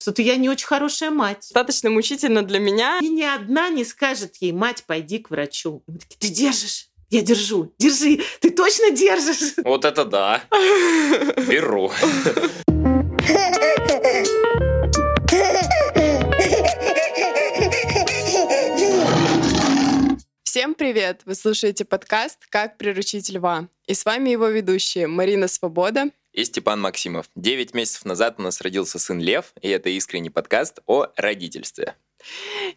что-то я не очень хорошая мать. Достаточно мучительно для меня. И ни одна не скажет ей, мать, пойди к врачу. Мы такие, ты держишь? Я держу. Держи. Ты точно держишь? Вот это да. Беру. Всем привет! Вы слушаете подкаст «Как приручить льва». И с вами его ведущие Марина Свобода и Степан Максимов. Девять месяцев назад у нас родился сын Лев, и это искренний подкаст о родительстве.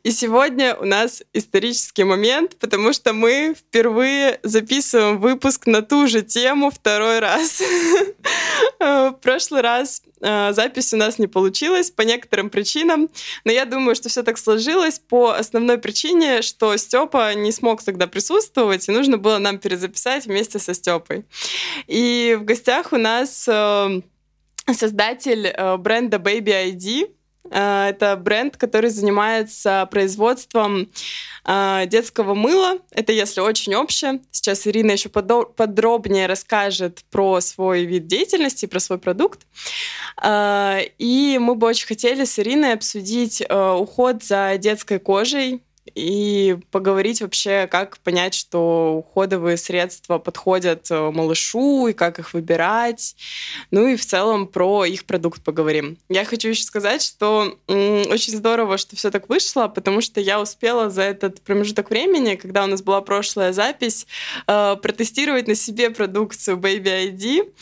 И сегодня у нас исторический момент, потому что мы впервые записываем выпуск на ту же тему второй раз. В прошлый раз э, запись у нас не получилась по некоторым причинам, но я думаю, что все так сложилось по основной причине, что Степа не смог тогда присутствовать, и нужно было нам перезаписать вместе со Степой. И в гостях у нас э, создатель э, бренда Baby ID, это бренд, который занимается производством э, детского мыла. Это если очень общее. Сейчас Ирина еще подробнее расскажет про свой вид деятельности, про свой продукт. Э, и мы бы очень хотели с Ириной обсудить уход за детской кожей, и поговорить вообще, как понять, что уходовые средства подходят э, малышу и как их выбирать. Ну и в целом про их продукт поговорим. Я хочу еще сказать, что очень здорово, что все так вышло, потому что я успела за этот промежуток времени, когда у нас была прошлая запись, э, протестировать на себе продукцию Baby ID,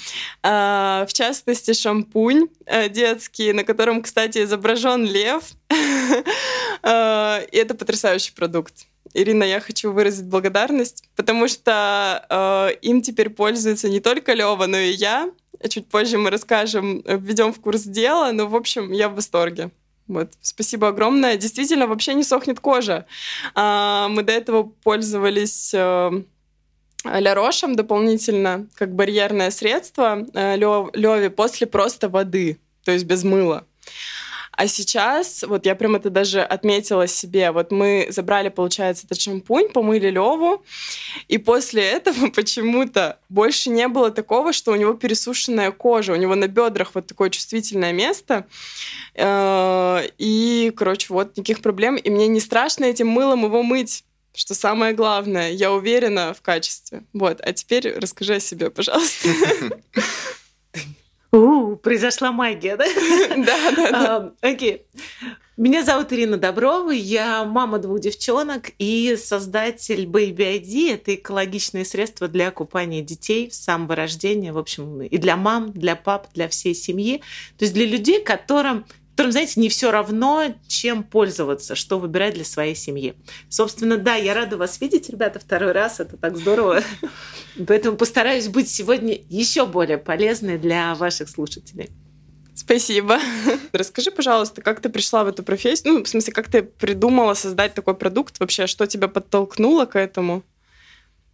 э, в частности шампунь детский, на котором, кстати, изображен лев. И это потрясающе потрясающий продукт. Ирина, я хочу выразить благодарность, потому что э, им теперь пользуется не только Лева, но и я. Чуть позже мы расскажем, введем в курс дела, но, в общем, я в восторге. Вот, спасибо огромное. Действительно, вообще не сохнет кожа. А, мы до этого пользовались э, Лярошем дополнительно, как барьерное средство э, Леве после просто воды, то есть без мыла. А сейчас, вот я прям это даже отметила себе, вот мы забрали, получается, этот шампунь, помыли Леву, и после этого почему-то больше не было такого, что у него пересушенная кожа, у него на бедрах вот такое чувствительное место, э, и, короче, вот никаких проблем, и мне не страшно этим мылом его мыть, что самое главное, я уверена в качестве. Вот, а теперь расскажи о себе, пожалуйста. У, произошла магия, да? Да, да, да. Окей. Меня зовут Ирина Доброва, я мама двух девчонок и создатель Baby ID. Это экологичные средства для купания детей с самого рождения, в общем, и для мам, для пап, для всей семьи. То есть для людей, которым которым, знаете, не все равно, чем пользоваться, что выбирать для своей семьи. Собственно, да, я рада вас видеть, ребята, второй раз, это так здорово. Поэтому постараюсь быть сегодня еще более полезной для ваших слушателей. Спасибо. Расскажи, пожалуйста, как ты пришла в эту профессию? Ну, в смысле, как ты придумала создать такой продукт вообще? Что тебя подтолкнуло к этому?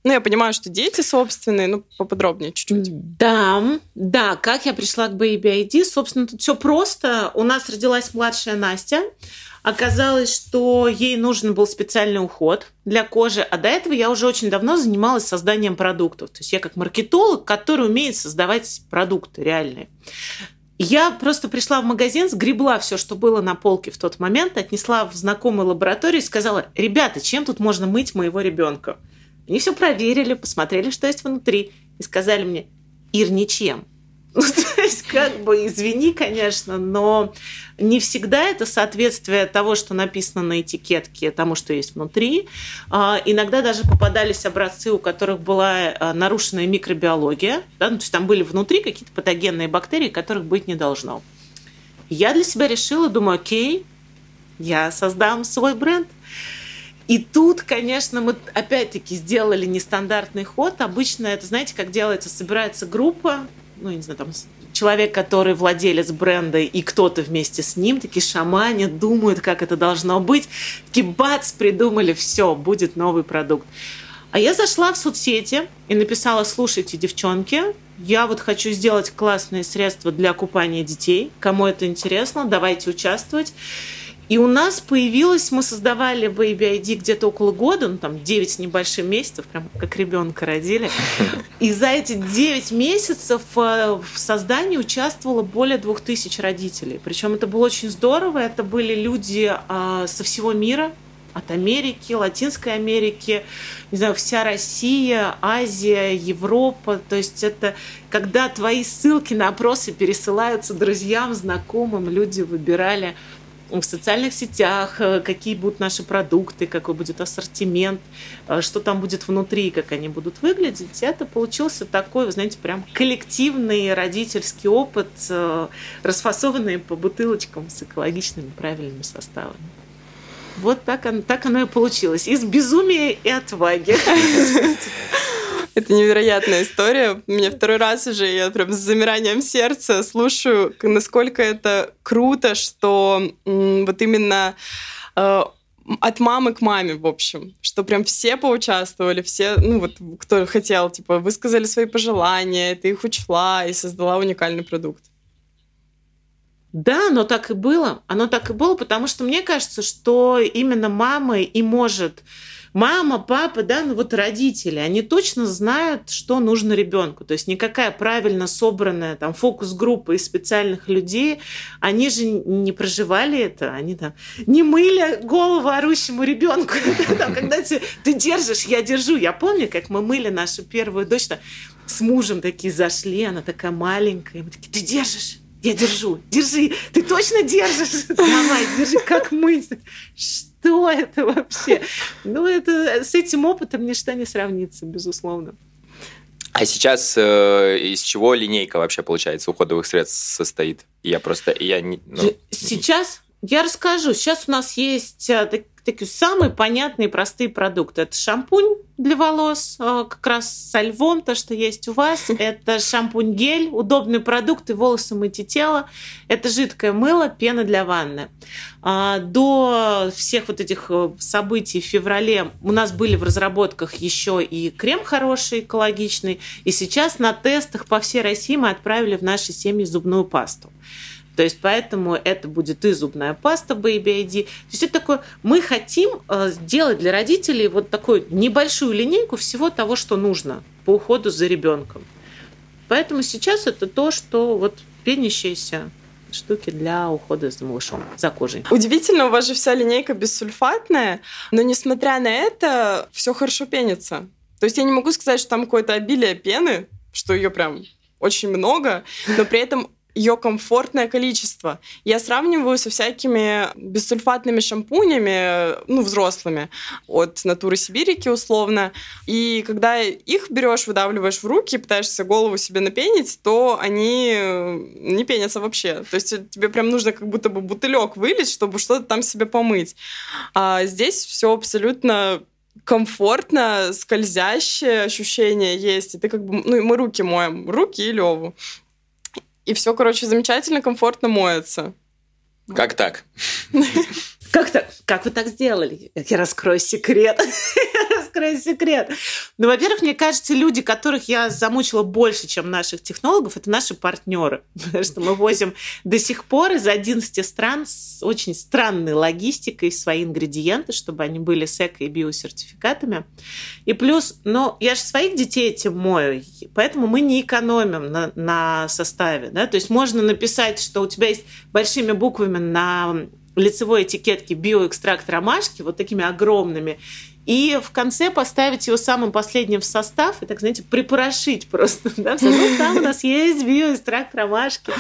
Ну, я понимаю, что дети собственные, ну, поподробнее чуть-чуть. Да, да, как я пришла к Baby ID? Собственно, тут все просто. У нас родилась младшая Настя. Оказалось, что ей нужен был специальный уход для кожи, а до этого я уже очень давно занималась созданием продуктов. То есть я как маркетолог, который умеет создавать продукты реальные. Я просто пришла в магазин, сгребла все, что было на полке в тот момент, отнесла в знакомую лабораторию и сказала, ребята, чем тут можно мыть моего ребенка? Они все проверили, посмотрели, что есть внутри, и сказали мне, Ир, ничем. Ну, то есть, как бы, извини, конечно, но не всегда это соответствие того, что написано на этикетке, тому, что есть внутри. А, иногда даже попадались образцы, у которых была а, нарушенная микробиология. Да? Ну, то есть там были внутри какие-то патогенные бактерии, которых быть не должно. Я для себя решила, думаю, окей, я создам свой бренд. И тут, конечно, мы опять-таки сделали нестандартный ход. Обычно это, знаете, как делается, собирается группа, ну, не знаю, там человек, который владелец бренда, и кто-то вместе с ним, такие шаманят, думают, как это должно быть. Такие бац, придумали, все, будет новый продукт. А я зашла в соцсети и написала, слушайте, девчонки, я вот хочу сделать классные средства для купания детей. Кому это интересно, давайте участвовать. И у нас появилось, мы создавали Baby ID где-то около года, ну там 9 с небольшим месяцев, прям как ребенка родили. И за эти 9 месяцев э, в создании участвовало более 2000 родителей. Причем это было очень здорово, это были люди а, со всего мира, от Америки, Латинской Америки, не знаю, вся Россия, Азия, Европа. То есть это когда твои ссылки на опросы пересылаются друзьям, знакомым, люди выбирали в социальных сетях, э, какие будут наши продукты, какой будет ассортимент, э, что там будет внутри, как они будут выглядеть. Это получился такой, вы знаете, прям коллективный родительский опыт, э, расфасованный по бутылочкам с экологичными правильными составами. Вот так, оно, так оно и получилось. Из безумия и отваги. Это невероятная история. У меня второй раз уже я прям с замиранием сердца слушаю, насколько это круто, что вот именно э, от мамы к маме, в общем, что прям все поучаствовали, все, ну вот, кто хотел, типа, высказали свои пожелания, ты их учла и создала уникальный продукт. Да, но так и было. Оно так и было, потому что мне кажется, что именно мама и может мама, папа, да, ну вот родители, они точно знают, что нужно ребенку. То есть никакая правильно собранная там фокус-группа из специальных людей, они же не проживали это, они там не мыли голову орущему ребенку. Когда ты держишь, я держу. Я помню, как мы мыли нашу первую дочь, с мужем такие зашли, она такая маленькая, мы такие, ты держишь? Я держу, держи, ты точно держишь? Давай, держи, как мы. Что это вообще? Ну, это с этим опытом ничто не сравнится, безусловно. А сейчас э, из чего линейка вообще, получается, уходовых средств состоит? Я просто... Я не, ну... Сейчас я расскажу. Сейчас у нас есть э, такие самые понятные простые продукты. Это шампунь для волос, э, как раз со львом, то, что есть у вас. Это шампунь-гель, удобный продукт, и волосы мыть и тело. Это жидкое мыло, пена для ванны. А, до всех вот этих э, событий в феврале у нас были в разработках еще и крем хороший, экологичный. И сейчас на тестах по всей России мы отправили в наши семьи зубную пасту. То есть поэтому это будет и зубная паста Baby ID. То есть это такое, мы хотим э, сделать для родителей вот такую небольшую линейку всего того, что нужно по уходу за ребенком. Поэтому сейчас это то, что вот пенящиеся штуки для ухода за малышом, за кожей. Удивительно, у вас же вся линейка бессульфатная, но несмотря на это, все хорошо пенится. То есть я не могу сказать, что там какое-то обилие пены, что ее прям очень много, но при этом ее комфортное количество. Я сравниваю со всякими бессульфатными шампунями, ну, взрослыми, от натуры Сибирики условно. И когда их берешь, выдавливаешь в руки, пытаешься голову себе напенить, то они не пенятся вообще. То есть тебе прям нужно как будто бы бутылек вылить, чтобы что-то там себе помыть. А здесь все абсолютно комфортно, скользящее ощущение есть. И ты как бы, ну, мы руки моем, руки и Леву. И все, короче, замечательно, комфортно моется. Как так? Как так? Как вы так сделали? Я раскрою секрет. Раскрою секрет. Ну, во-первых, мне кажется, люди, которых я замучила больше, чем наших технологов, это наши партнеры. Потому что мы возим до сих пор из 11 стран с очень странной логистикой свои ингредиенты, чтобы они были с эко- и биосертификатами. И плюс, ну, я же своих детей этим мою, поэтому мы не экономим на, на составе. Да? То есть можно написать, что у тебя есть большими буквами на лицевой этикетки биоэкстракт ромашки, вот такими огромными, и в конце поставить его самым последним в состав и, так знаете, припорошить просто. Да? Ну, там у нас есть биоэкстракт ромашки,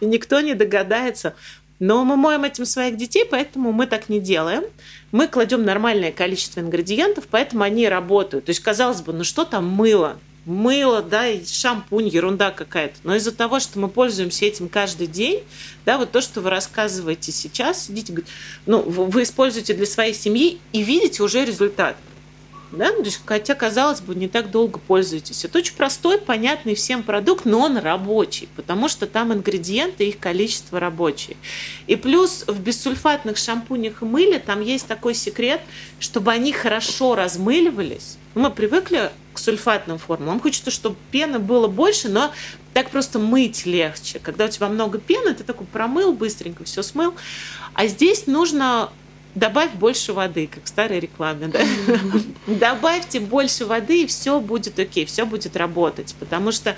и никто не догадается. Но мы моем этим своих детей, поэтому мы так не делаем. Мы кладем нормальное количество ингредиентов, поэтому они работают. То есть, казалось бы, ну что там мыло? Мыло, да, и шампунь, ерунда какая-то. Но из-за того, что мы пользуемся этим каждый день, да, вот то, что вы рассказываете сейчас, сидите, ну, вы используете для своей семьи и видите уже результат. Да? То есть, хотя, казалось бы, не так долго пользуетесь. Это очень простой, понятный всем продукт, но он рабочий, потому что там ингредиенты, их количество рабочие. И плюс в бессульфатных шампунях и мыле там есть такой секрет, чтобы они хорошо размыливались. Мы привыкли к сульфатным формам. Нам хочется, чтобы пены было больше, но так просто мыть легче. Когда у тебя много пены, ты такой промыл быстренько, все смыл. А здесь нужно добавь больше воды, как в старой рекламе, да? Добавьте больше воды, и все будет окей, все будет работать, потому что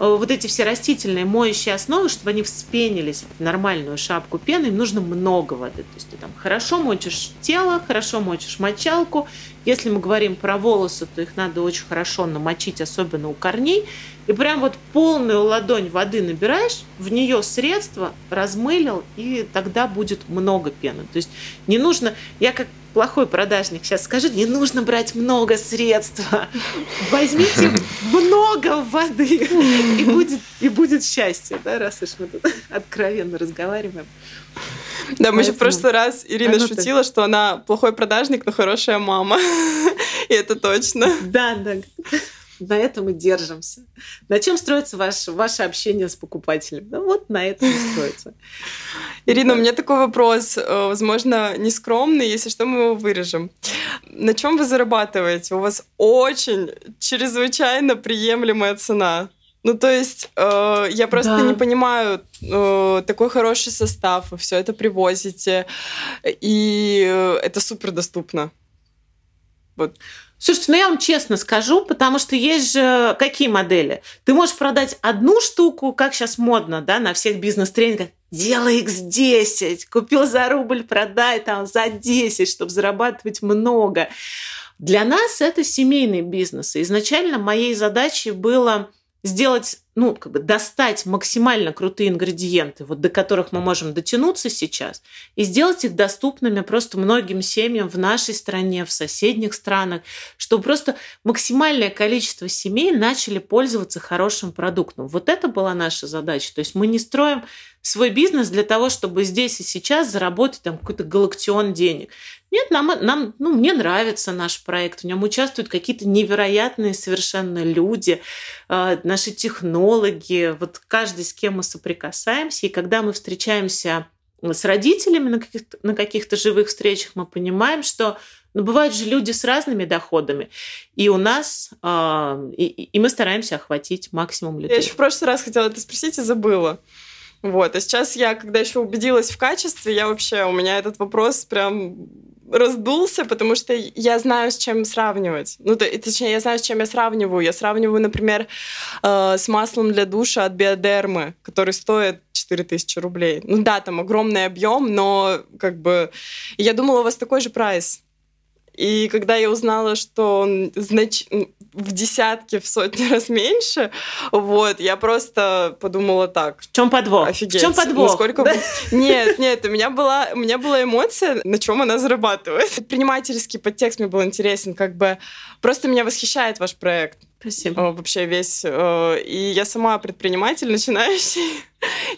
вот эти все растительные моющие основы, чтобы они вспенились в нормальную шапку пены, им нужно много воды. То есть ты там хорошо мочишь тело, хорошо мочишь мочалку. Если мы говорим про волосы, то их надо очень хорошо намочить, особенно у корней. И прям вот полную ладонь воды набираешь, в нее средство размылил, и тогда будет много пены. То есть не нужно... Я как плохой продажник сейчас скажет, не нужно брать много средств. Возьмите много воды, и будет, и будет счастье, да, раз уж мы тут откровенно разговариваем. Да, мы еще в прошлый раз Ирина ну шутила, что она плохой продажник, но хорошая мама. И это точно. Да, да на этом и держимся. На чем строится ваше, ваше общение с покупателем? Ну, вот на этом и строится. Ирина, у меня такой вопрос, э, возможно, нескромный, если что, мы его вырежем. На чем вы зарабатываете? У вас очень чрезвычайно приемлемая цена. Ну, то есть, э, я просто да. не понимаю, э, такой хороший состав, вы все это привозите, и э, это супер доступно. Вот. Слушайте, ну я вам честно скажу, потому что есть же какие модели? Ты можешь продать одну штуку, как сейчас модно, да, на всех бизнес-тренингах, делай x10, купил за рубль, продай там за 10, чтобы зарабатывать много. Для нас это семейный бизнес. Изначально моей задачей было сделать, ну, как бы достать максимально крутые ингредиенты, вот до которых мы можем дотянуться сейчас, и сделать их доступными просто многим семьям в нашей стране, в соседних странах, чтобы просто максимальное количество семей начали пользоваться хорошим продуктом. Вот это была наша задача. То есть мы не строим свой бизнес для того, чтобы здесь и сейчас заработать там какой-то галактион денег. Нет, нам, нам, ну, мне нравится наш проект. В нем участвуют какие-то невероятные совершенно люди, э, наши технологи, вот каждый, с кем мы соприкасаемся. И когда мы встречаемся с родителями на каких-то, на каких-то живых встречах, мы понимаем, что ну, бывают же люди с разными доходами, и у нас, э, и, и мы стараемся охватить максимум людей. Я еще в прошлый раз хотела это спросить и забыла. Вот, а сейчас я, когда еще убедилась в качестве, я вообще, у меня этот вопрос прям раздулся, потому что я знаю, с чем сравнивать. Ну, то, точнее, я знаю, с чем я сравниваю. Я сравниваю, например, э, с маслом для душа от Биодермы, который стоит 4000 рублей. Ну да, там огромный объем, но как бы... Я думала, у вас такой же прайс. И когда я узнала, что он знач... в десятки, в сотни раз меньше, вот, я просто подумала так. В чем подвох? Офигеть. В чем подвох? Насколько... Да? Нет, нет, у меня была, у меня была эмоция, на чем она зарабатывает. Предпринимательский подтекст мне был интересен, как бы просто меня восхищает ваш проект. Спасибо. Вообще весь. И я сама предприниматель начинающий.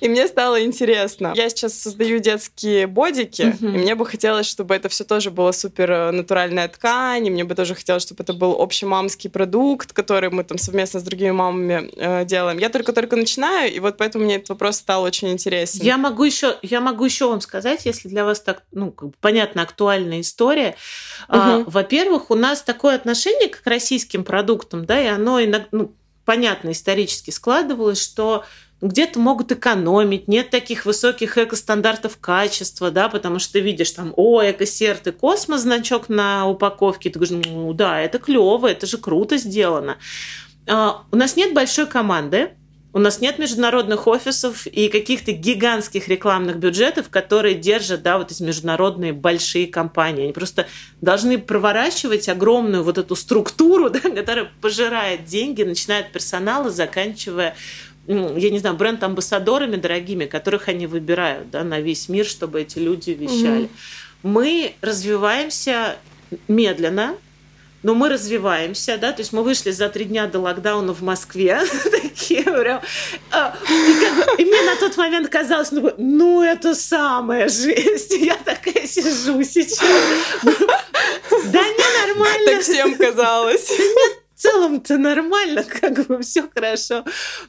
И мне стало интересно. Я сейчас создаю детские бодики, uh-huh. и мне бы хотелось, чтобы это все тоже было супер э, натуральная ткань, и мне бы тоже хотелось, чтобы это был общемамский продукт, который мы там совместно с другими мамами э, делаем. Я только-только начинаю, и вот поэтому мне этот вопрос стал очень интересен. Я могу еще, я могу еще вам сказать, если для вас так, ну, как бы понятно, актуальная история. Uh-huh. А, во-первых, у нас такое отношение к российским продуктам, да, и оно ну, понятно, исторически складывалось, что где-то могут экономить, нет таких высоких эко-стандартов качества, да, потому что ты видишь там, о, экосерт и космос значок на упаковке, ты говоришь, ну да, это клево, это же круто сделано. А, у нас нет большой команды, у нас нет международных офисов и каких-то гигантских рекламных бюджетов, которые держат, да, вот эти международные большие компании. Они просто должны проворачивать огромную вот эту структуру, да, которая пожирает деньги, начиная от персонала, заканчивая я не знаю, бренд-амбассадорами дорогими, которых они выбирают да, на весь мир, чтобы эти люди вещали. Угу. Мы развиваемся медленно, но мы развиваемся, да, то есть мы вышли за три дня до локдауна в Москве, такие прям, а, и, мне на тот момент казалось, ну, ну это самая жесть, я такая сижу сейчас, да не нормально. Так всем казалось. нет, целом-то нормально, как бы все хорошо.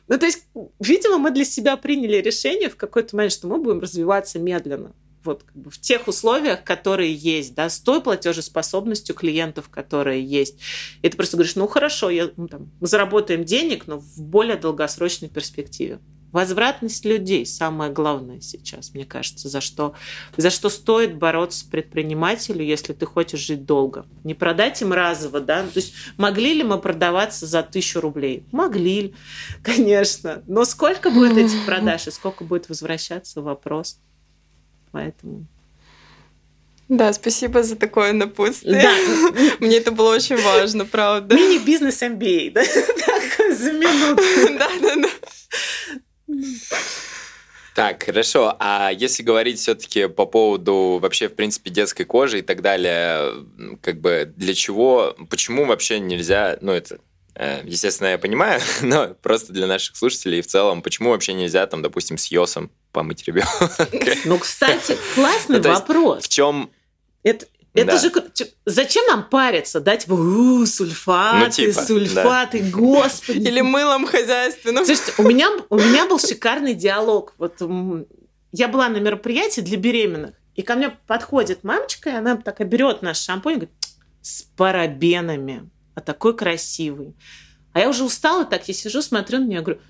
Ну, то есть, видимо, мы для себя приняли решение в какой-то момент, что мы будем развиваться медленно. Вот в тех условиях, которые есть, да, с той платежеспособностью клиентов, которые есть. И ты просто говоришь, ну хорошо, я, ну, там, мы заработаем денег, но в более долгосрочной перспективе. Возвратность людей самое главное сейчас, мне кажется, за что, за что стоит бороться предпринимателю, если ты хочешь жить долго. Не продать им разово, да? То есть могли ли мы продаваться за тысячу рублей? Могли, конечно. Но сколько будет этих продаж и сколько будет возвращаться, вопрос. Поэтому да, спасибо за такое напутствие. Да. Мне это было очень важно, правда. Мини-бизнес MBA, да? Так, за минуту. Да, да, да. Так, хорошо. А если говорить все-таки по поводу вообще, в принципе, детской кожи и так далее, как бы для чего, почему вообще нельзя, ну это, естественно, я понимаю, но просто для наших слушателей в целом, почему вообще нельзя, там, допустим, с йосом помыть ребенка? Ну, кстати, классный ну, вопрос. В чем это, это да. же зачем нам париться, да, типа у, сульфаты, ну, типа, сульфаты, да. господи. Или мылом хозяйственным. Слушайте, у меня, у меня был шикарный диалог. Вот я была на мероприятии для беременных, и ко мне подходит мамочка, и она так берет наш шампунь и говорит, с парабенами, а такой красивый. А я уже устала, так я сижу, смотрю на нее, говорю,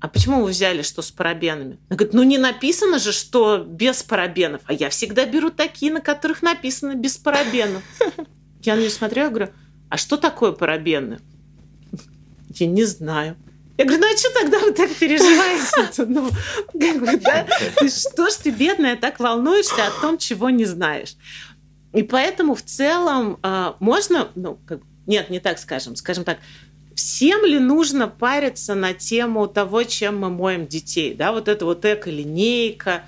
а почему вы взяли, что с парабенами? Она говорит, ну не написано же, что без парабенов. А я всегда беру такие, на которых написано без парабенов. Я на нее смотрю, говорю, а что такое парабены? Я не знаю. Я говорю, ну а что тогда вы так переживаете? Ну, как бы, да? Ты что ж ты, бедная, так волнуешься о том, чего не знаешь? И поэтому в целом э, можно, ну, как, нет, не так скажем, скажем так, Всем ли нужно париться на тему того, чем мы моем детей? Да, вот это вот эко-линейка.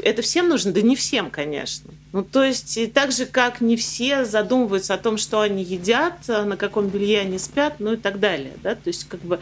Это всем нужно? Да не всем, конечно. Ну, то есть, и так же, как не все задумываются о том, что они едят, а на каком белье они спят, ну и так далее. Да? То есть, как бы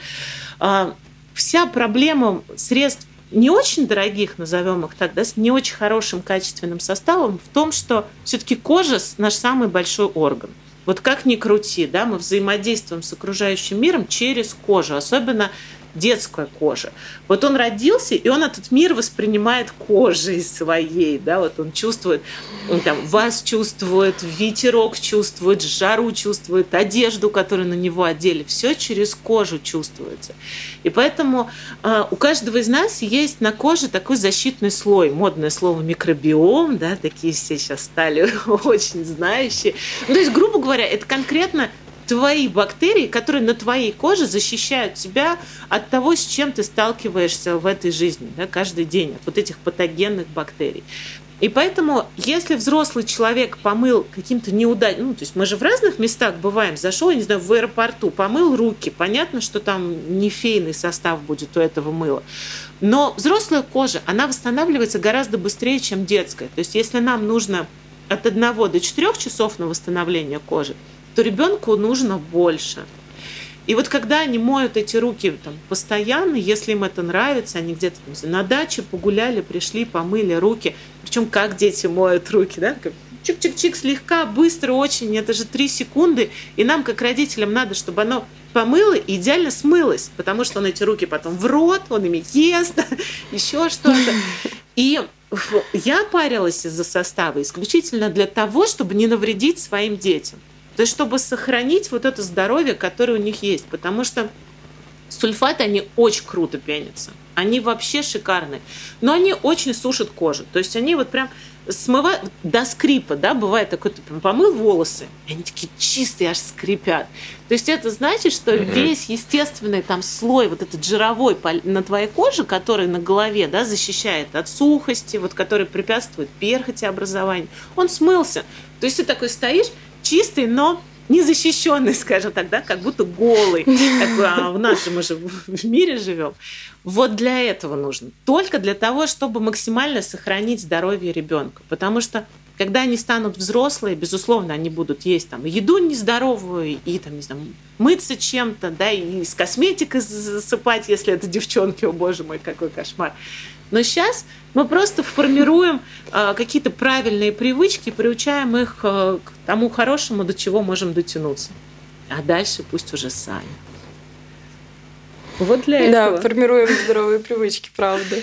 э, вся проблема средств не очень дорогих, назовем их так, да, с не очень хорошим качественным составом в том, что все-таки кожа наш самый большой орган. Вот как ни крути, да, мы взаимодействуем с окружающим миром через кожу, особенно детская кожа. Вот он родился, и он этот мир воспринимает кожей своей, да, вот он чувствует, он там вас чувствует, ветерок чувствует, жару чувствует, одежду, которую на него одели, все через кожу чувствуется. И поэтому э, у каждого из нас есть на коже такой защитный слой, модное слово микробиом, да, такие все сейчас стали очень знающие. Ну, то есть, грубо говоря, это конкретно твои бактерии, которые на твоей коже защищают тебя от того, с чем ты сталкиваешься в этой жизни да, каждый день, от вот этих патогенных бактерий. И поэтому, если взрослый человек помыл каким-то неудачным, ну, то есть мы же в разных местах бываем, зашел, я не знаю, в аэропорту, помыл руки, понятно, что там не фейный состав будет у этого мыла. Но взрослая кожа, она восстанавливается гораздо быстрее, чем детская. То есть если нам нужно от 1 до 4 часов на восстановление кожи, то ребенку нужно больше. И вот когда они моют эти руки там, постоянно, если им это нравится, они где-то на даче погуляли, пришли, помыли руки. Причем как дети моют руки, да? Чик-чик-чик, слегка, быстро очень, это же три секунды. И нам, как родителям, надо, чтобы оно помыло и идеально смылось, потому что он эти руки потом в рот, он ими ест, еще что-то. И я парилась из-за состава исключительно для того, чтобы не навредить своим детям. То есть, чтобы сохранить вот это здоровье, которое у них есть. Потому что сульфаты, они очень круто пенятся. Они вообще шикарные. Но они очень сушат кожу. То есть, они вот прям смывают до скрипа, да, бывает такой, ты помыл волосы, и они такие чистые, аж скрипят. То есть это значит, что mm-hmm. весь естественный там слой, вот этот жировой на твоей коже, который на голове, да, защищает от сухости, вот который препятствует перхоти образованию, он смылся. То есть ты такой стоишь, чистый, но незащищенный, скажем так, да, как будто голый. Такой, а в нашем мы же в мире живем. Вот для этого нужно. Только для того, чтобы максимально сохранить здоровье ребенка. Потому что когда они станут взрослые, безусловно, они будут есть там еду нездоровую и там, не знаю, мыться чем-то, да, и с косметикой засыпать, если это девчонки, о боже мой, какой кошмар. Но сейчас мы просто формируем э, какие-то правильные привычки, приучаем их э, к тому хорошему, до чего можем дотянуться. А дальше пусть уже сами. Вот для этого. Да, формируем здоровые привычки, правда.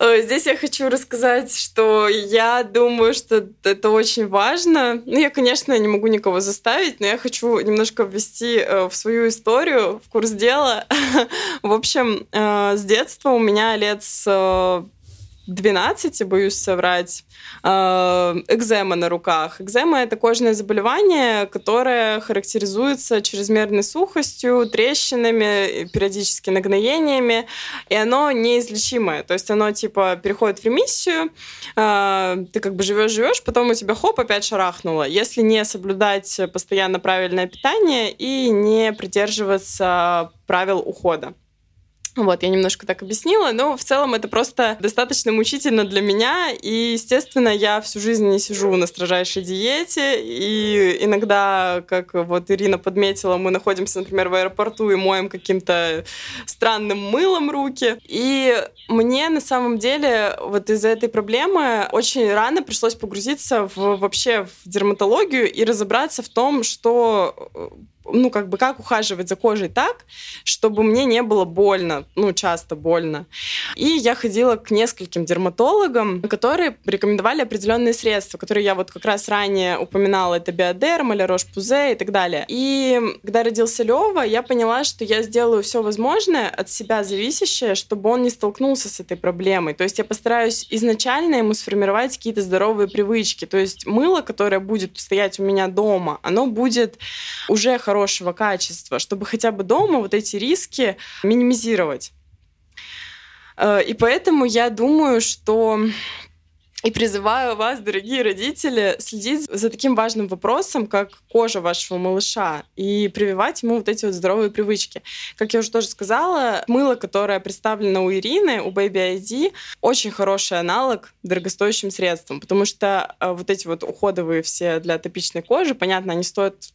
Э, здесь я хочу рассказать, что я думаю, что это очень важно. Ну, я, конечно, не могу никого заставить, но я хочу немножко ввести э, в свою историю, в курс дела. В общем, э, с детства у меня лет с 12, боюсь соврать, э, экзема на руках. Экзема — это кожное заболевание, которое характеризуется чрезмерной сухостью, трещинами, периодически нагноениями, и оно неизлечимое. То есть оно типа переходит в ремиссию, э, ты как бы живешь-живешь, потом у тебя хоп, опять шарахнуло. Если не соблюдать постоянно правильное питание и не придерживаться правил ухода. Вот, я немножко так объяснила, но в целом это просто достаточно мучительно для меня, и, естественно, я всю жизнь не сижу на строжайшей диете, и иногда, как вот Ирина подметила, мы находимся, например, в аэропорту и моем каким-то странным мылом руки, и мне на самом деле вот из-за этой проблемы очень рано пришлось погрузиться в, вообще в дерматологию и разобраться в том, что ну, как бы, как ухаживать за кожей так, чтобы мне не было больно, ну, часто больно. И я ходила к нескольким дерматологам, которые рекомендовали определенные средства, которые я вот как раз ранее упоминала, это биодерм, или рош-пузе и так далее. И когда родился Лева, я поняла, что я сделаю все возможное от себя зависящее, чтобы он не столкнулся с этой проблемой. То есть я постараюсь изначально ему сформировать какие-то здоровые привычки. То есть мыло, которое будет стоять у меня дома, оно будет уже хорошее хорошего качества, чтобы хотя бы дома вот эти риски минимизировать. Э, и поэтому я думаю, что и призываю вас, дорогие родители, следить за таким важным вопросом, как кожа вашего малыша, и прививать ему вот эти вот здоровые привычки. Как я уже тоже сказала, мыло, которое представлено у Ирины, у Baby ID, очень хороший аналог дорогостоящим средствам, потому что э, вот эти вот уходовые все для топичной кожи, понятно, они стоят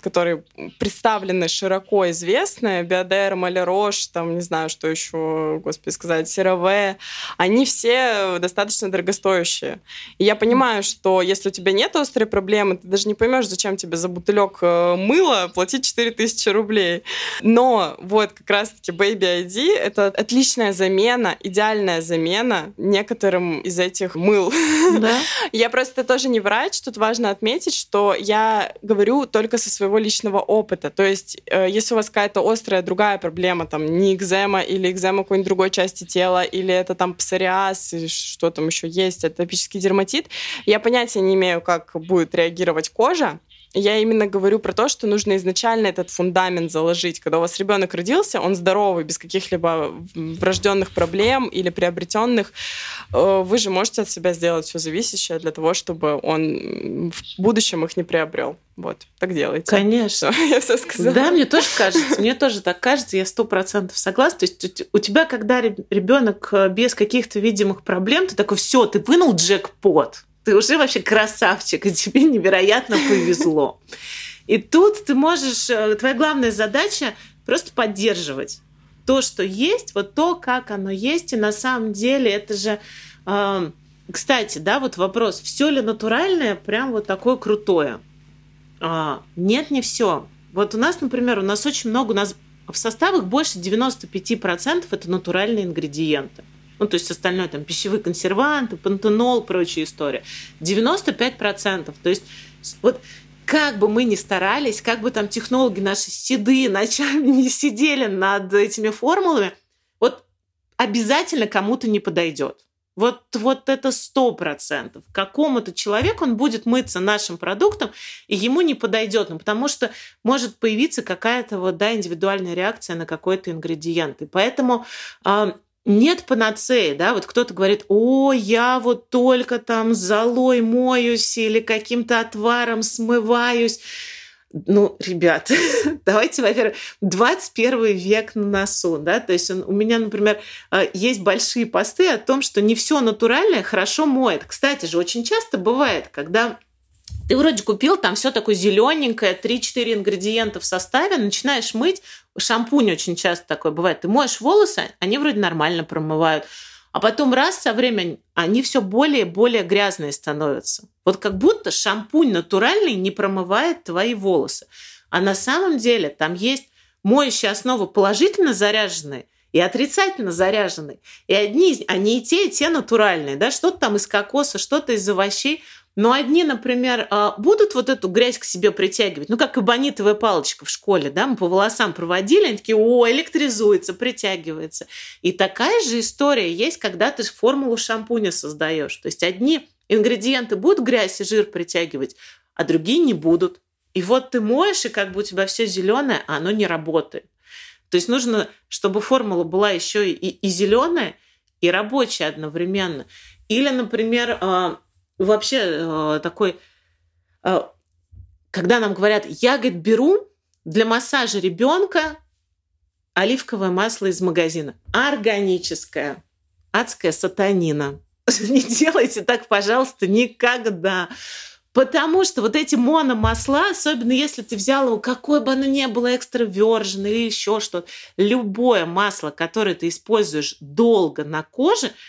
которые представлены широко известные, Биодерм, Алерош, там, не знаю, что еще, господи сказать, Серове, они все достаточно дорогостоящие. И я понимаю, что если у тебя нет острой проблемы, ты даже не поймешь, зачем тебе за бутылек э, мыла платить 4000 рублей. Но вот как раз-таки Baby ID — это отличная замена, идеальная замена некоторым из этих мыл. Да? Я просто тоже не врач, тут важно отметить, что я говорю только только со своего личного опыта. То есть, э, если у вас какая-то острая другая проблема, там, не экзема или экзема какой-нибудь другой части тела, или это там псориаз, или что там еще есть, атопический дерматит, я понятия не имею, как будет реагировать кожа, я именно говорю про то, что нужно изначально этот фундамент заложить. Когда у вас ребенок родился, он здоровый, без каких-либо врожденных проблем или приобретенных, э, вы же можете от себя сделать все зависящее для того, чтобы он в будущем их не приобрел. Вот, так делайте. Конечно. Все, я все сказала. Да, мне тоже кажется, мне тоже так кажется, я сто процентов согласна. То есть у тебя, когда ребенок э, без каких-то видимых проблем, ты такой, все, ты вынул джекпот ты уже вообще красавчик, и тебе невероятно повезло. И тут ты можешь, э, твоя главная задача просто поддерживать то, что есть, вот то, как оно есть, и на самом деле это же, э, кстати, да, вот вопрос, все ли натуральное прям вот такое крутое? А, нет, не все. Вот у нас, например, у нас очень много, у нас в составах больше 95% это натуральные ингредиенты ну, то есть остальное, там, пищевые консерванты, пантенол, прочая история, 95%. То есть вот как бы мы ни старались, как бы там технологи наши седые ночами не сидели над этими формулами, вот обязательно кому-то не подойдет. Вот, вот это сто процентов. Какому-то человеку он будет мыться нашим продуктом, и ему не подойдет, ну, потому что может появиться какая-то вот, да, индивидуальная реакция на какой-то ингредиент. И поэтому э, нет панацеи, да, вот кто-то говорит, о, я вот только там золой моюсь или каким-то отваром смываюсь. Ну, ребят, давайте, во-первых, 21 век на носу, да, то есть он, у меня, например, э, есть большие посты о том, что не все натуральное хорошо моет. Кстати же, очень часто бывает, когда ты вроде купил там все такое зелененькое, 3-4 ингредиента в составе, начинаешь мыть, шампунь очень часто такое бывает. Ты моешь волосы, они вроде нормально промывают. А потом раз со временем они все более и более грязные становятся. Вот как будто шампунь натуральный не промывает твои волосы. А на самом деле там есть моющие основы положительно заряженные и отрицательно заряженный. И одни, они и те, и те натуральные, да, что-то там из кокоса, что-то из овощей. Но одни, например, а, будут вот эту грязь к себе притягивать, ну, как эбонитовая палочка в школе, да, мы по волосам проводили, они такие, о, электризуется, притягивается. И такая же история есть, когда ты формулу шампуня создаешь. То есть одни ингредиенты будут грязь и жир притягивать, а другие не будут. И вот ты моешь, и как бы у тебя все зеленое, а оно не работает. То есть нужно, чтобы формула была еще и, и зеленая, и рабочая одновременно. Или, например, а, вообще а, такой, а, когда нам говорят, я, говорит, беру для массажа ребенка оливковое масло из магазина. Органическое. Адская сатанина. Не делайте так, пожалуйста, никогда. Потому что вот эти мономасла, особенно если ты взял его, какое бы оно ни было, экстравержен или еще что-то, любое масло, которое ты используешь долго на коже –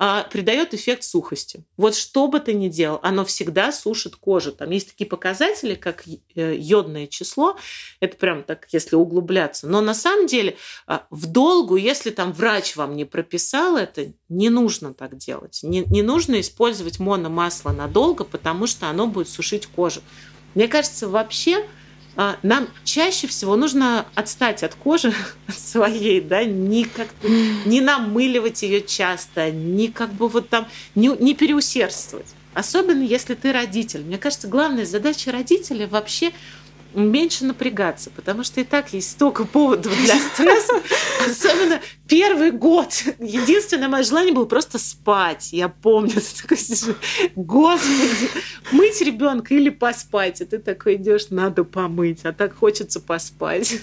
а, придает эффект сухости. Вот что бы ты ни делал, оно всегда сушит кожу. Там есть такие показатели, как э, йодное число. Это прям так, если углубляться. Но на самом деле а, в долгу, если там врач вам не прописал это, не нужно так делать. Не, не нужно использовать мономасло надолго, потому что оно будет сушить кожу. Мне кажется, вообще нам чаще всего нужно отстать от кожи своей, да, не как не намыливать ее часто, не как бы вот там не, не переусердствовать. Особенно если ты родитель. Мне кажется, главная задача родителя вообще меньше напрягаться, потому что и так есть столько поводов для стресса, особенно первый год. Единственное мое желание было просто спать. Я помню, ты такой господи, мыть ребенка или поспать. И ты такой идешь, надо помыть, а так хочется поспать.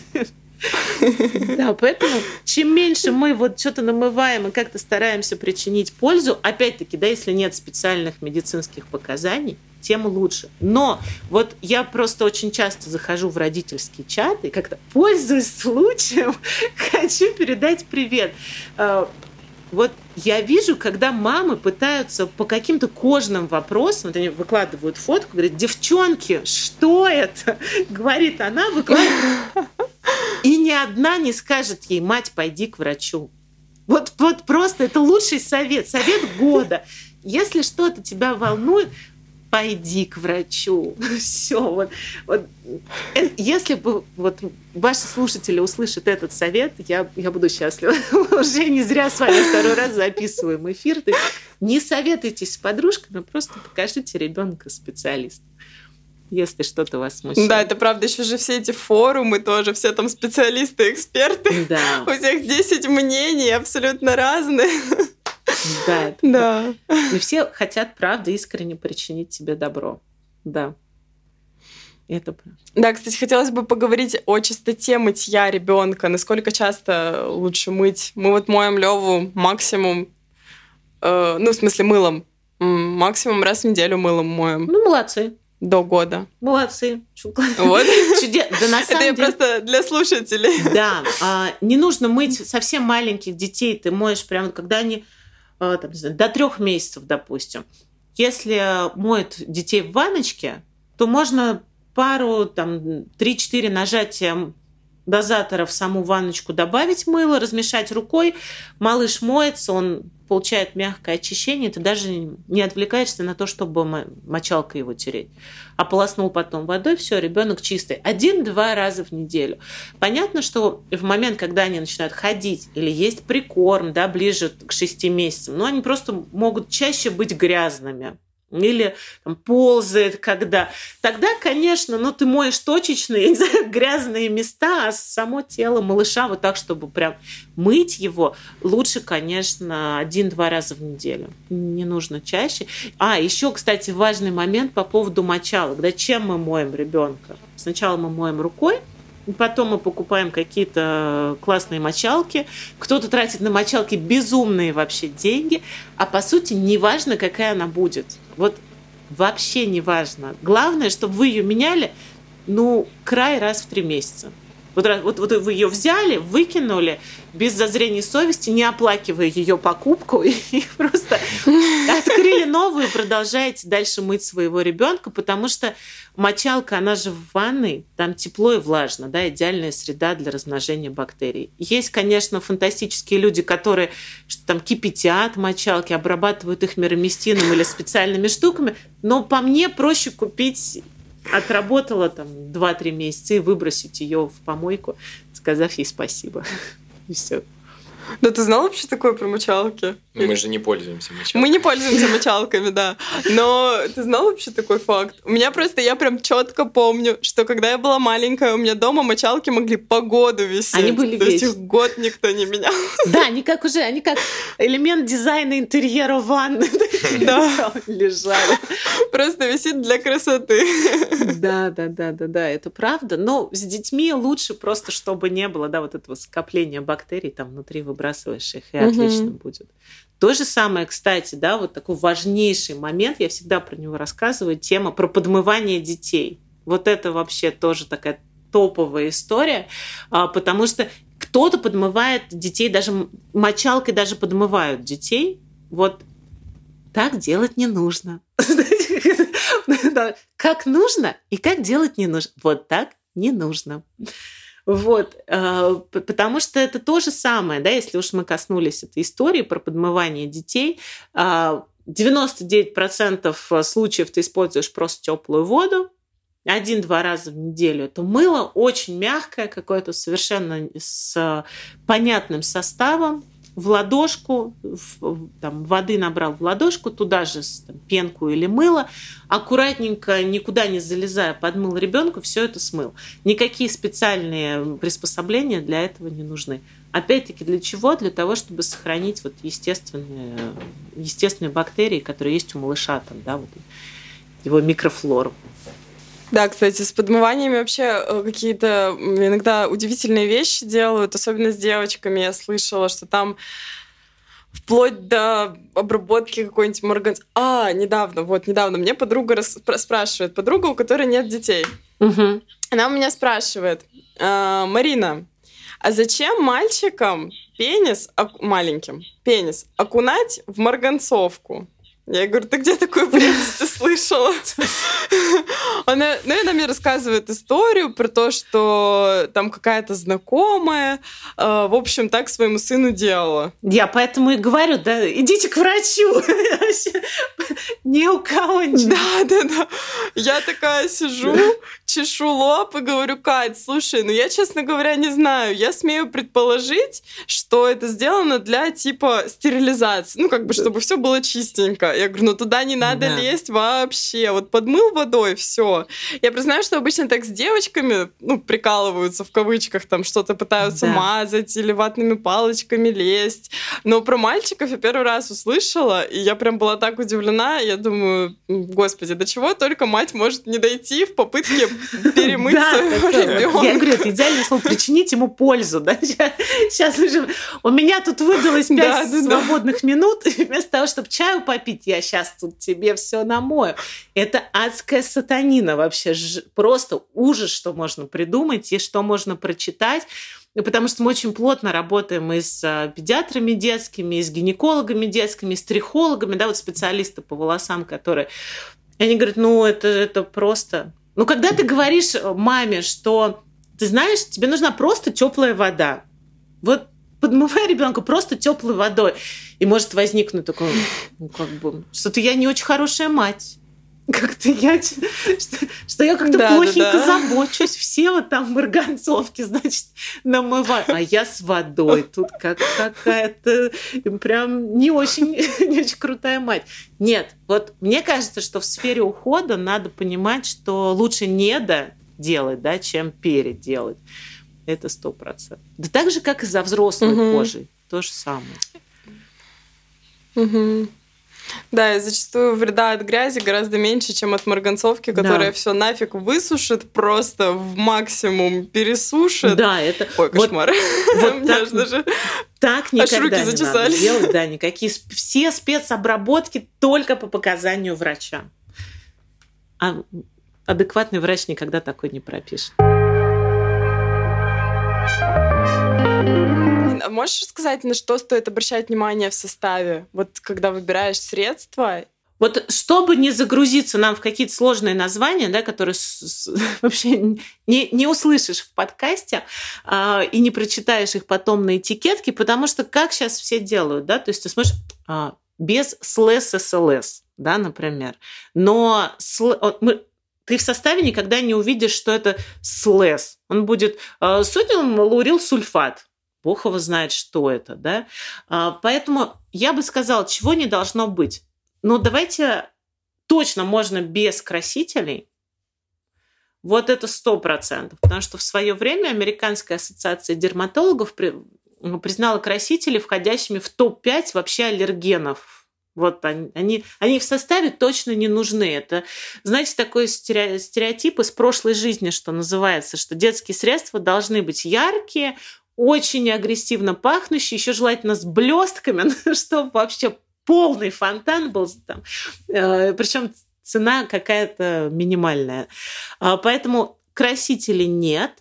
Да, поэтому чем меньше мы вот что-то намываем и как-то стараемся причинить пользу, опять-таки, да, если нет специальных медицинских показаний, тем лучше. Но вот я просто очень часто захожу в родительский чат и как-то пользуясь случаем, хочу передать привет. А, вот я вижу, когда мамы пытаются по каким-то кожным вопросам, вот они выкладывают фотку, говорят, девчонки, что это? Говорит она, выкладывает. И ни одна не скажет ей, мать, пойди к врачу. Вот, вот просто это лучший совет, совет года. Если что-то тебя волнует, пойди к врачу. Все. Вот, вот. Э, если бы вот ваши слушатели услышат этот совет, я, я буду счастлива. Уже не зря с вами второй раз записываем эфир. То не советуйтесь с подружками, просто покажите ребенка специалисту если что-то вас смущает. Да, это правда, еще же все эти форумы тоже, все там специалисты, эксперты. Да. У всех 10 мнений абсолютно разные. Да, да. И все хотят, правда, искренне причинить тебе добро. Да. Это правда. Да, кстати, хотелось бы поговорить о чистоте мытья ребенка. Насколько часто лучше мыть? Мы вот моем Леву максимум, э, ну, в смысле, мылом. Максимум раз в неделю мылом моем. Ну, молодцы. До года. Молодцы. Вот. Чудес. Да, на самом Это я деле... просто для слушателей. Да. А, не нужно мыть совсем маленьких детей. Ты моешь прямо, когда они там, знаю, до трех месяцев, допустим. Если моют детей в ванночке, то можно пару, там, 3-4 нажатия дозатора в саму ванночку добавить мыло, размешать рукой. Малыш моется, он получает мягкое очищение, ты даже не отвлекаешься на то, чтобы мочалкой его тереть. А полоснул потом водой, все, ребенок чистый. Один-два раза в неделю. Понятно, что в момент, когда они начинают ходить или есть прикорм, да, ближе к шести месяцам, но они просто могут чаще быть грязными или там, ползает, когда. Тогда, конечно, ну, ты моешь точечные, не знаю, грязные места, а само тело малыша вот так, чтобы прям мыть его, лучше, конечно, один-два раза в неделю. Не нужно чаще. А, еще, кстати, важный момент по поводу мочалок. Да, чем мы моем ребенка? Сначала мы моем рукой, Потом мы покупаем какие-то классные мочалки. Кто-то тратит на мочалки безумные вообще деньги. А по сути, неважно, какая она будет. Вот вообще не важно. Главное, чтобы вы ее меняли, ну, край раз в три месяца. Вот, вот, вот вы ее взяли, выкинули без зазрения совести, не оплакивая ее покупку, и просто открыли новую продолжаете дальше мыть своего ребенка, потому что мочалка, она же в ванной, там тепло и влажно, да, идеальная среда для размножения бактерий. Есть, конечно, фантастические люди, которые там кипятят мочалки, обрабатывают их мироместином или специальными штуками, но по мне проще купить отработала там 2-3 месяца и выбросить ее в помойку, сказав ей спасибо. И все. Да ты знал вообще такое про мочалки? Ну, мы же не пользуемся мочалками. Мы не пользуемся мочалками, да. Но ты знал вообще такой факт? У меня просто, я прям четко помню, что когда я была маленькая, у меня дома мочалки могли по году висеть. Они были То есть их год никто не менял. Да, они как уже, они как элемент дизайна интерьера ванны да. лежали. Просто висит для красоты. Да, да, да, да, да, это правда. Но с детьми лучше просто, чтобы не было, да, вот этого скопления бактерий там внутри выбрасываешь их, и отлично будет. То же самое, кстати, да, вот такой важнейший момент, я всегда про него рассказываю, тема про подмывание детей. Вот это вообще тоже такая топовая история, а, потому что кто-то подмывает детей, даже мочалкой даже подмывают детей. Вот так делать не нужно. Как нужно и как делать не нужно. Вот так не нужно. Вот, э, потому что это то же самое, да, если уж мы коснулись этой истории про подмывание детей, 99% э, случаев ты используешь просто теплую воду, один-два раза в неделю. Это мыло очень мягкое, какое-то совершенно с понятным составом, в ладошку, в, там, воды набрал в ладошку, туда же там, пенку или мыло, аккуратненько, никуда не залезая, подмыл ребенку, все это смыл. Никакие специальные приспособления для этого не нужны. Опять-таки, для чего? Для того, чтобы сохранить вот естественные, естественные бактерии, которые есть у малыша, там, да, вот, его микрофлору. Да, кстати, с подмываниями вообще э, какие-то иногда удивительные вещи делают, особенно с девочками. Я слышала, что там вплоть до обработки какой-нибудь морган... А, недавно, вот, недавно мне подруга рас... спрашивает, подруга, у которой нет детей. Угу. Она у меня спрашивает, а, Марина, а зачем мальчикам пенис, маленьким, пенис окунать в марганцовку? Я говорю, ты где такую прелесть слышала? Она, ну, она мне рассказывает историю про то, что там какая-то знакомая, э, в общем, так своему сыну делала. Я поэтому и говорю, да, идите к врачу. Ни у кого ничего. Да, да, да. Я такая сижу, чешу лоб и говорю, Кать, слушай, ну я, честно говоря, не знаю. Я смею предположить, что это сделано для типа стерилизации. Ну, как бы, чтобы все было чистенько. Я говорю, ну туда не надо да. лезть вообще. Вот подмыл водой, все. Я признаю, что обычно так с девочками, ну, прикалываются в кавычках, там что-то пытаются да. мазать или ватными палочками лезть. Но про мальчиков я первый раз услышала, и я прям была так удивлена. Я думаю, господи, до чего только мать может не дойти в попытке перемыть своего ребенка. Я говорю, это идеальное слово причинить ему пользу. Сейчас уже... У меня тут выдалось 5 свободных минут, вместо того, чтобы чаю попить, я сейчас тут тебе все намою. Это адская сатанина вообще. Просто ужас, что можно придумать и что можно прочитать. Потому что мы очень плотно работаем и с а, педиатрами детскими, и с гинекологами детскими, и с трихологами, да, вот специалисты по волосам, которые... Они говорят, ну, это, это просто... Ну, когда ты говоришь маме, что ты знаешь, тебе нужна просто теплая вода. Вот подмывай ребенка просто теплой водой. И может возникнуть такое, ну, как бы, что-то я не очень хорошая мать. Как-то я, что, что я как-то да, плохенько да, да. забочусь. Все вот там марганцовки, значит, намывают. А я с водой. Тут как какая-то прям не очень, не очень крутая мать. Нет, вот мне кажется, что в сфере ухода надо понимать, что лучше не до делать, да, чем переделать. Это сто процентов. Да так же, как и за взрослой угу. кожей. То же самое. Угу. Да, и зачастую вреда от грязи гораздо меньше, чем от марганцовки, которая да. все нафиг высушит, просто в максимум пересушит. Да, это... Ой, кошмар. Вот, вот так, даже так никогда не зачесались. надо делать. Да, никакие... Все спецобработки только по показанию врача. А адекватный врач никогда такой не пропишет. А можешь сказать, на что стоит обращать внимание в составе, вот когда выбираешь средства вот чтобы не загрузиться нам в какие-то сложные названия, да, которые вообще не, не услышишь в подкасте э, и не прочитаешь их потом на этикетке, потому что как сейчас все делают, да, то есть ты смотришь э, без слэс СЛС, да, например, но сл, мы, ты в составе никогда не увидишь, что это слэс. Он будет э, содиум лаурил сульфат. Бог его знает, что это, да. Э, поэтому я бы сказала, чего не должно быть ну, давайте точно можно без красителей. Вот это сто процентов. Потому что в свое время Американская ассоциация дерматологов признала красители входящими в топ-5 вообще аллергенов. Вот они, они, они в составе точно не нужны. Это, знаете, такой стереотип из прошлой жизни, что называется, что детские средства должны быть яркие, очень агрессивно пахнущие, еще желательно с блестками, чтобы вообще полный фонтан был там. Э, Причем цена какая-то минимальная. А, поэтому красителей нет.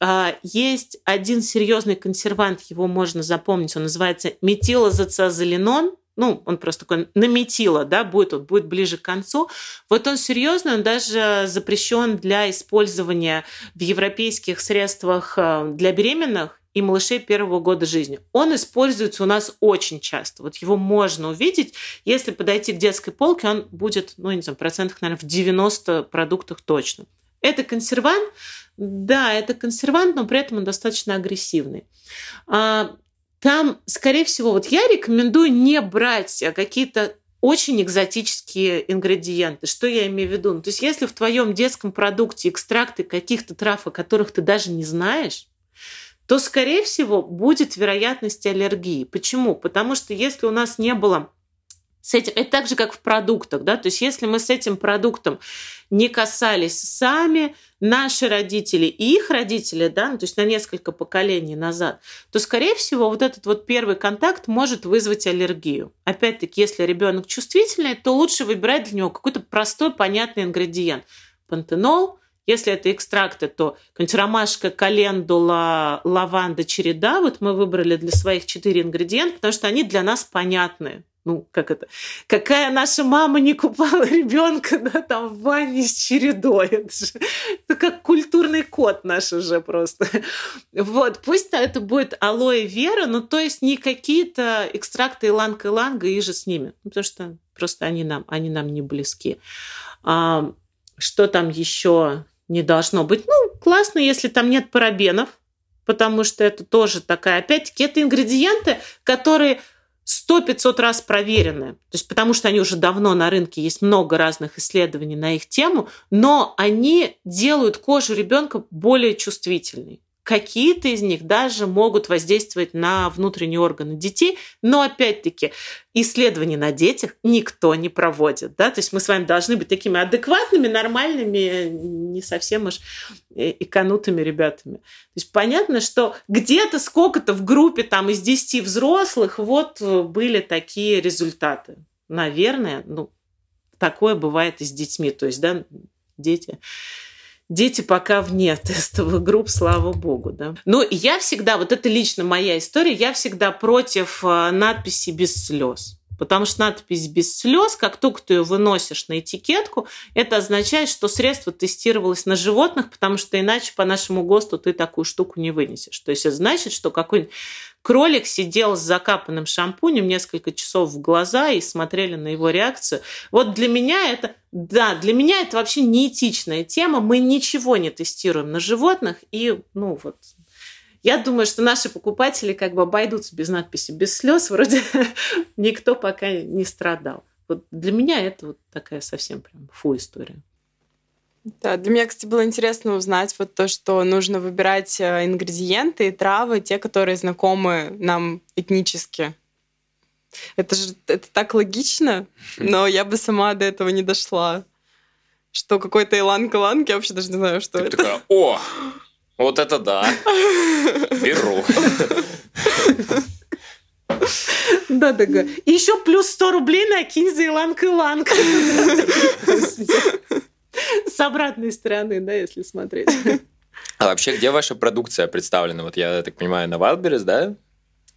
А, есть один серьезный консервант, его можно запомнить, он называется метилозацазолинон. Ну, он просто такой наметило, да, будет, он будет ближе к концу. Вот он серьезный, он даже запрещен для использования в европейских средствах э, для беременных и малышей первого года жизни. Он используется у нас очень часто. Вот его можно увидеть. Если подойти к детской полке, он будет, ну, не знаю, процентах, наверное, в 90 продуктах точно. Это консервант, да, это консервант, но при этом он достаточно агрессивный. А, там, скорее всего, вот я рекомендую не брать какие-то очень экзотические ингредиенты. Что я имею в виду? Ну, то есть если в твоем детском продукте экстракты каких-то трав, о которых ты даже не знаешь, то, скорее всего, будет вероятность аллергии. Почему? Потому что если у нас не было с этим, это так же, как в продуктах, да, то есть если мы с этим продуктом не касались сами, наши родители и их родители, да, ну, то есть на несколько поколений назад, то, скорее всего, вот этот вот первый контакт может вызвать аллергию. Опять-таки, если ребенок чувствительный, то лучше выбирать для него какой-то простой, понятный ингредиент. Пантенол, если это экстракты, то ромашка, календула, лаванда, череда. Вот мы выбрали для своих четыре ингредиента, потому что они для нас понятны. Ну, как это? Какая наша мама не купала ребенка да, там в ванне с чередой? Это, же, это как культурный код наш уже просто. Вот, пусть это будет алоэ вера, но то есть не какие-то экстракты иланг-иланга и же с ними, потому что просто они нам, они нам не близки. А, что там еще? Не должно быть. Ну, классно, если там нет парабенов, потому что это тоже такая, опять-таки, это ингредиенты, которые сто пятьсот раз проверены. То есть потому что они уже давно на рынке, есть много разных исследований на их тему, но они делают кожу ребенка более чувствительной. Какие-то из них даже могут воздействовать на внутренние органы детей, но опять-таки исследований на детях никто не проводит. Да? То есть мы с вами должны быть такими адекватными, нормальными, не совсем уж иканутыми ребятами. То есть понятно, что где-то сколько-то в группе там из 10 взрослых вот были такие результаты. Наверное, ну, такое бывает и с детьми. То есть, да, дети дети пока вне тестовых групп, слава богу, да. Но я всегда, вот это лично моя история, я всегда против э, надписи без слез. Потому что надпись без слез, как только ты ее выносишь на этикетку, это означает, что средство тестировалось на животных, потому что иначе по нашему ГОСТу ты такую штуку не вынесешь. То есть это значит, что какой-нибудь кролик сидел с закапанным шампунем несколько часов в глаза и смотрели на его реакцию. Вот для меня это, да, для меня это вообще неэтичная тема. Мы ничего не тестируем на животных, и, ну вот, я думаю, что наши покупатели как бы обойдутся без надписи «без слез», вроде никто пока не страдал. Вот для меня это вот такая совсем прям фу история. Да, для меня, кстати, было интересно узнать вот то, что нужно выбирать э, ингредиенты и травы, те, которые знакомы нам этнически. Это же это так логично, но я бы сама до этого не дошла. Что какой-то иланг-иланг, я вообще даже не знаю, что Ты это. Такая, о, вот это да. Беру. Да, да, да. Еще плюс 100 рублей накинь за иланг-иланг. С обратной стороны, да, если смотреть. А вообще, где ваша продукция представлена? Вот я так понимаю, на Wildberries, да?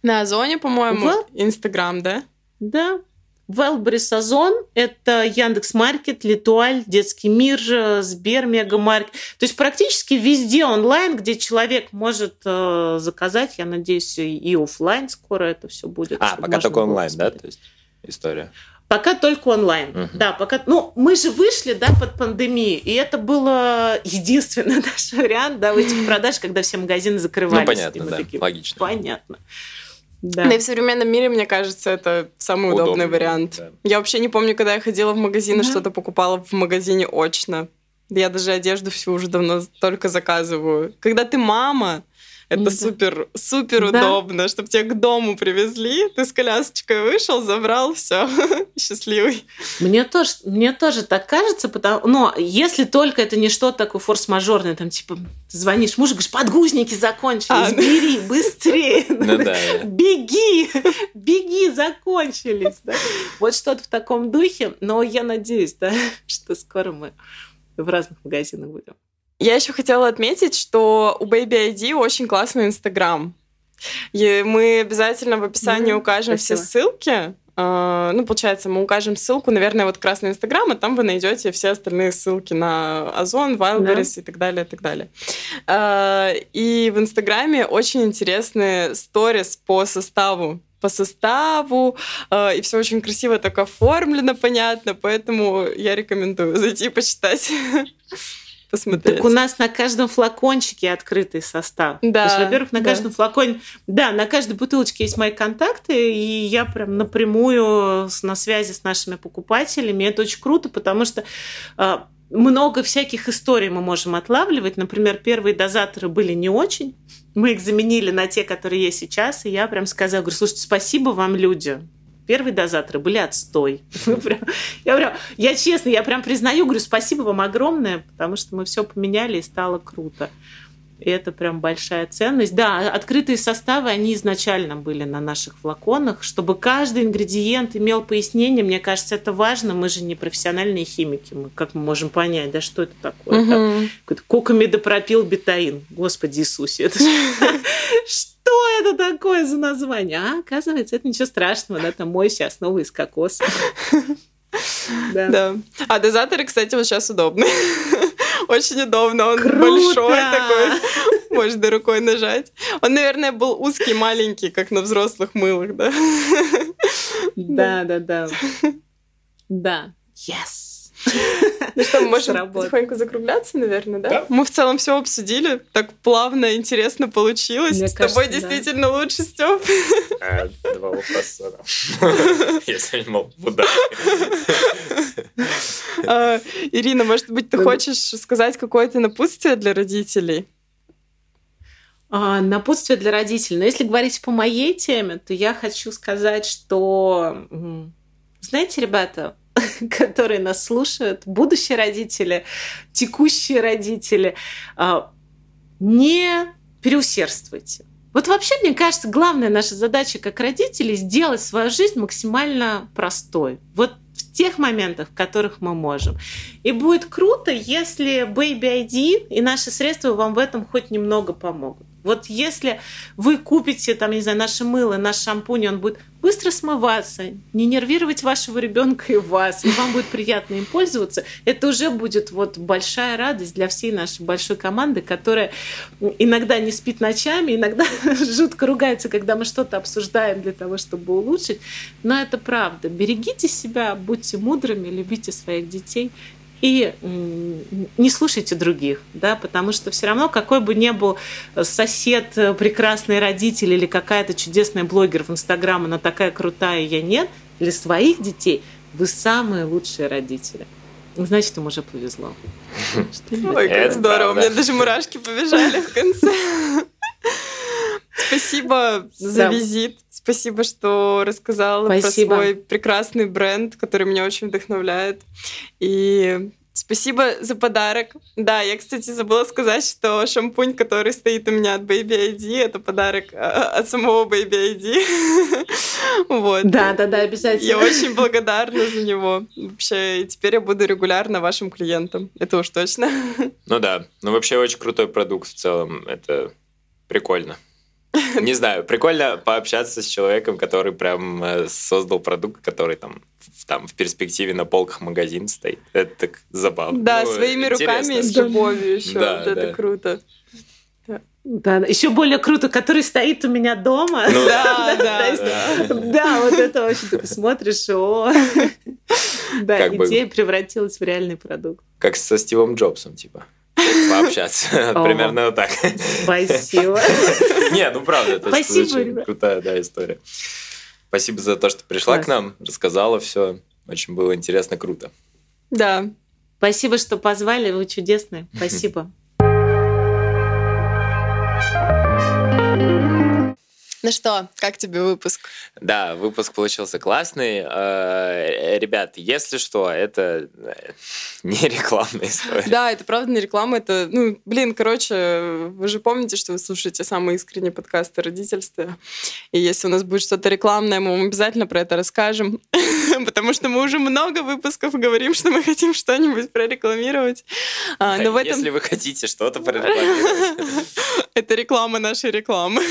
На Озоне, по-моему, Инстаграм, да? Да. Wildberries Озон – это Яндекс Маркет, Литуаль, Детский мир, Сбер, Мегамаркет. То есть практически везде онлайн, где человек может э, заказать, я надеюсь, и офлайн скоро это все будет. А, пока только онлайн, да, то есть история? Пока только онлайн. Uh-huh. Да, пока. Ну, мы же вышли, да, под пандемию, и это было единственный наш вариант, да, выйти в продаж, когда все магазины закрывались. Ну, понятно, да, такие, логично. Понятно. Да. Да и в современном мире, мне кажется, это самый удобный, удобный вариант. Да. Я вообще не помню, когда я ходила в магазин и да. что-то покупала в магазине очно. Я даже одежду всю уже давно только заказываю. Когда ты мама, это да. супер, супер да. удобно, чтобы тебя к дому привезли, ты с колясочкой вышел, забрал, все, счастливый. Мне тоже, мне тоже так кажется, потому, но если только это не что-то такое форс-мажорное, там типа ты звонишь мужу, говоришь, подгузники закончились, а, бери, быстрее, ну, да. беги, беги, закончились. Да? Вот что-то в таком духе, но я надеюсь, да, что скоро мы в разных магазинах будем. Я еще хотела отметить, что у Baby ID очень классный Инстаграм. И мы обязательно в описании mm, укажем спасибо. все ссылки. Uh, ну, получается, мы укажем ссылку, наверное, вот красный Инстаграм, а там вы найдете все остальные ссылки на Озон, Wildberries да. и так далее, и так далее. Uh, и в Инстаграме очень интересные сторис по составу по составу, э, и все очень красиво так оформлено, понятно, поэтому я рекомендую зайти почитать. посмотреть. Так у нас на каждом флакончике открытый состав. Да. То есть, во-первых, на да. каждом флаконе, да, на каждой бутылочке есть мои контакты, и я прям напрямую на связи с нашими покупателями. Это очень круто, потому что а, много всяких историй мы можем отлавливать. Например, первые дозаторы были не очень. Мы их заменили на те, которые есть сейчас. И я прям сказала, говорю, слушайте, спасибо вам, люди. Первые дозаторы были отстой. Я прям, я честно, я прям признаю, говорю, спасибо вам огромное, потому что мы все поменяли и стало круто. И это прям большая ценность. Да, открытые составы, они изначально были на наших флаконах, чтобы каждый ингредиент имел пояснение. Мне кажется, это важно. Мы же не профессиональные химики. Мы, как мы можем понять, да что это такое? Угу. Там, бетаин. Господи Иисусе, это что это такое за название? А, оказывается, это ничего страшного, да, там моющая основа из кокоса. Да. да. А дозаторы, кстати, вот сейчас удобны. Очень удобно. Он Круто! большой такой. Можно рукой нажать. Он, наверное, был узкий, маленький, как на взрослых мылах, да? Да, да, да. Да. Yes. Ну что, мы можем потихоньку закругляться, наверное, да? да? Мы в целом все обсудили. Так плавно, интересно получилось. Мне С кажется, тобой да. действительно лучше, Степ. А, два вопроса. Если не мог а, Ирина, может быть, ты хочешь сказать какое-то напутствие для родителей? А, напутствие для родителей. Но если говорить по моей теме, то я хочу сказать, что, знаете, ребята, которые нас слушают, будущие родители, текущие родители, а, не переусердствуйте. Вот вообще, мне кажется, главная наша задача как родителей сделать свою жизнь максимально простой. Вот в тех моментах, в которых мы можем. И будет круто, если Baby ID и наши средства вам в этом хоть немного помогут. Вот если вы купите, там, не знаю, наше мыло, наш шампунь, он будет быстро смываться, не нервировать вашего ребенка и вас, и вам будет приятно им пользоваться, это уже будет вот большая радость для всей нашей большой команды, которая иногда не спит ночами, иногда жутко ругается, когда мы что-то обсуждаем для того, чтобы улучшить. Но это правда. Берегите себя, будьте мудрыми, любите своих детей и не слушайте других, да, потому что все равно, какой бы ни был сосед, э, прекрасный родитель или какая-то чудесная блогер в Инстаграм, она такая крутая, я нет, для своих детей вы самые лучшие родители. Значит, им уже повезло. Ой, как здорово, у меня даже мурашки побежали в конце. Спасибо за визит. Спасибо, что рассказала Спасибо. про свой прекрасный бренд, который меня очень вдохновляет. И Спасибо за подарок. Да, я, кстати, забыла сказать, что шампунь, который стоит у меня от Baby ID, это подарок а, от самого Baby ID. вот. Да, да, да, обязательно. Я очень благодарна за него. Вообще, теперь я буду регулярно вашим клиентом. Это уж точно. Ну да. Ну вообще очень крутой продукт в целом. Это прикольно. Не знаю, прикольно пообщаться с человеком, который прям э, создал продукт, который там в, там в перспективе на полках магазин стоит. Это так забавно. Да, ну, своими руками и с любовью еще. Да, вот да. это круто. Да, еще более круто, который стоит у меня дома. Ну, да, да, да. Да, вот это очень ты смотришь, о, да, идея превратилась в реальный продукт. Как со Стивом Джобсом, типа пообщаться. Примерно вот так. Спасибо. Не, ну правда, это очень крутая да, история. Спасибо за то, что пришла к нам, рассказала все. Очень было интересно, круто. Да. Спасибо, что позвали, вы чудесные. Спасибо. Ну что, как тебе выпуск? Да, выпуск получился классный. Э, ребят, если что, это э, не рекламная история. Да, это правда не реклама. Это, ну, блин, короче, вы же помните, что вы слушаете самые искренние подкасты родительства. И если у нас будет что-то рекламное, мы вам обязательно про это расскажем. Потому что мы уже много выпусков говорим, что мы хотим что-нибудь прорекламировать. А, но в этом... Если вы хотите что-то прорекламировать. Это реклама нашей рекламы.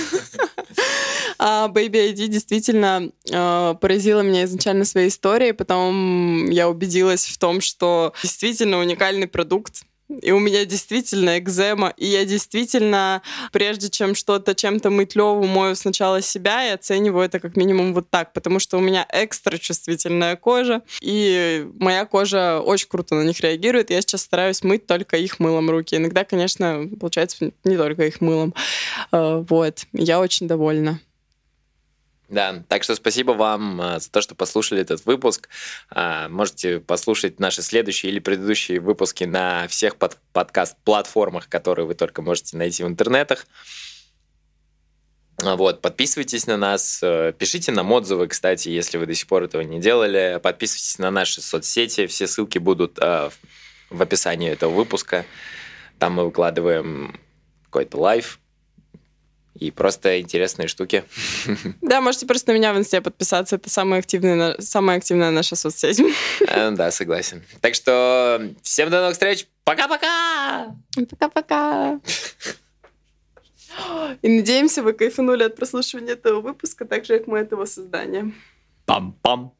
А Baby ID действительно э, поразила меня изначально своей историей, потом я убедилась в том, что действительно уникальный продукт, и у меня действительно экзема, и я действительно, прежде чем что-то чем-то мыть Леву, мою сначала себя и оцениваю это как минимум вот так, потому что у меня экстра чувствительная кожа, и моя кожа очень круто на них реагирует. Я сейчас стараюсь мыть только их мылом руки. Иногда, конечно, получается не только их мылом. Э, вот, я очень довольна. Да, так что спасибо вам э, за то, что послушали этот выпуск. А, можете послушать наши следующие или предыдущие выпуски на всех под подкаст-платформах, которые вы только можете найти в интернетах. Вот, подписывайтесь на нас, э, пишите нам отзывы, кстати, если вы до сих пор этого не делали. Подписывайтесь на наши соцсети, все ссылки будут э, в описании этого выпуска. Там мы выкладываем какой-то live, и просто интересные штуки. Да, можете просто на меня в инсте подписаться. Это самая активная, самая активная наша соцсеть. Э, да, согласен. Так что всем до новых встреч. Пока-пока! Пока-пока! И надеемся, вы кайфанули от прослушивания этого выпуска, так же, как мы этого создания. Пам-пам!